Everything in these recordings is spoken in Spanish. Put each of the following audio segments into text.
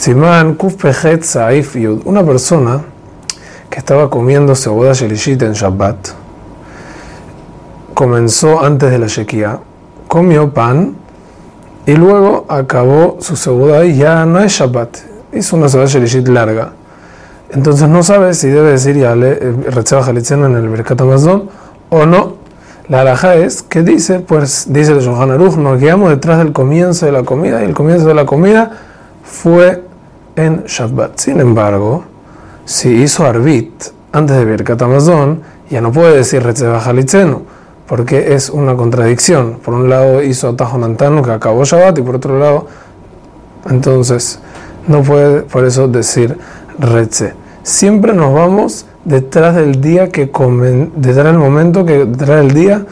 Simán Kufpejet Saif Yud, una persona que estaba comiendo cebolla shelishit en Shabbat, comenzó antes de la Shekia, comió pan y luego acabó su cebolla y ya no es Shabbat, hizo una cebolla shelishit larga. Entonces no sabe si debe decir ya le Retzeba en el Mercat Amazon o no. La alhaja es que dice, pues dice el Shulchan Aruch, nos guiamos detrás del comienzo de la comida y el comienzo de la comida fue en Shabbat. Sin embargo, si hizo Arbit antes de Birkat Amazon, ya no puede decir Retzeba porque es una contradicción. Por un lado hizo Atajo Nantano que acabó Shabbat y por otro lado, entonces no puede por eso decir Retze siempre nos vamos detrás del día que comen, detrás del momento que detrás del día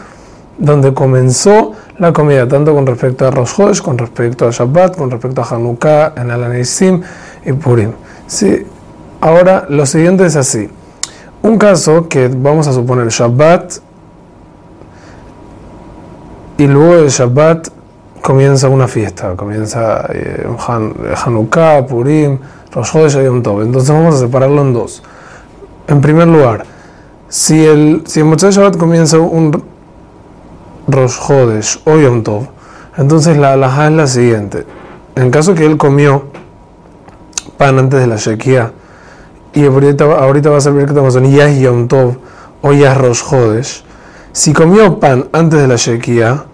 donde comenzó la comida, tanto con respecto a Rosh con respecto a Shabbat, con respecto a Hanukkah, en Alanisim y Purim. Sí. Ahora, lo siguiente es así. Un caso que vamos a suponer Shabbat y luego de Shabbat comienza una fiesta, comienza eh, Hanukkah, Purim, Rosh Chodesh y Tov. Entonces vamos a separarlo en dos. En primer lugar, si el, si Shabbat comienza un Rosh Chodesh o Yom Tov, entonces la alhaja es la siguiente. En caso que él comió pan antes de la Shekia y ahorita, ahorita va a servir que estamos en ya es Yom Tov o ya es Rosh si comió pan antes de la Shekia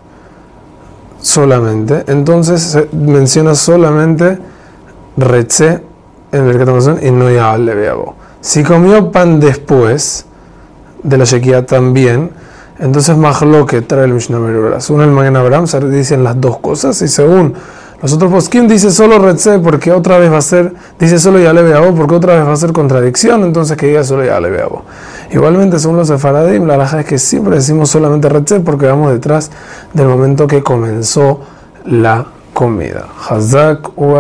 solamente, entonces se menciona solamente Retze en el Amazon y no ya le veo. Si comió pan después de la Shekia también, entonces que trae el Mishnah Merura. Según el Magen Abraham se dicen las dos cosas y según los otros ¿quién dice solo Retze porque otra vez va a ser, dice solo ya le veo porque otra vez va a ser contradicción, entonces que diga solo ya le veo. Igualmente, según los sefaradim, la raja es que siempre decimos solamente Retze porque vamos detrás del momento que comenzó la comida. Hazak u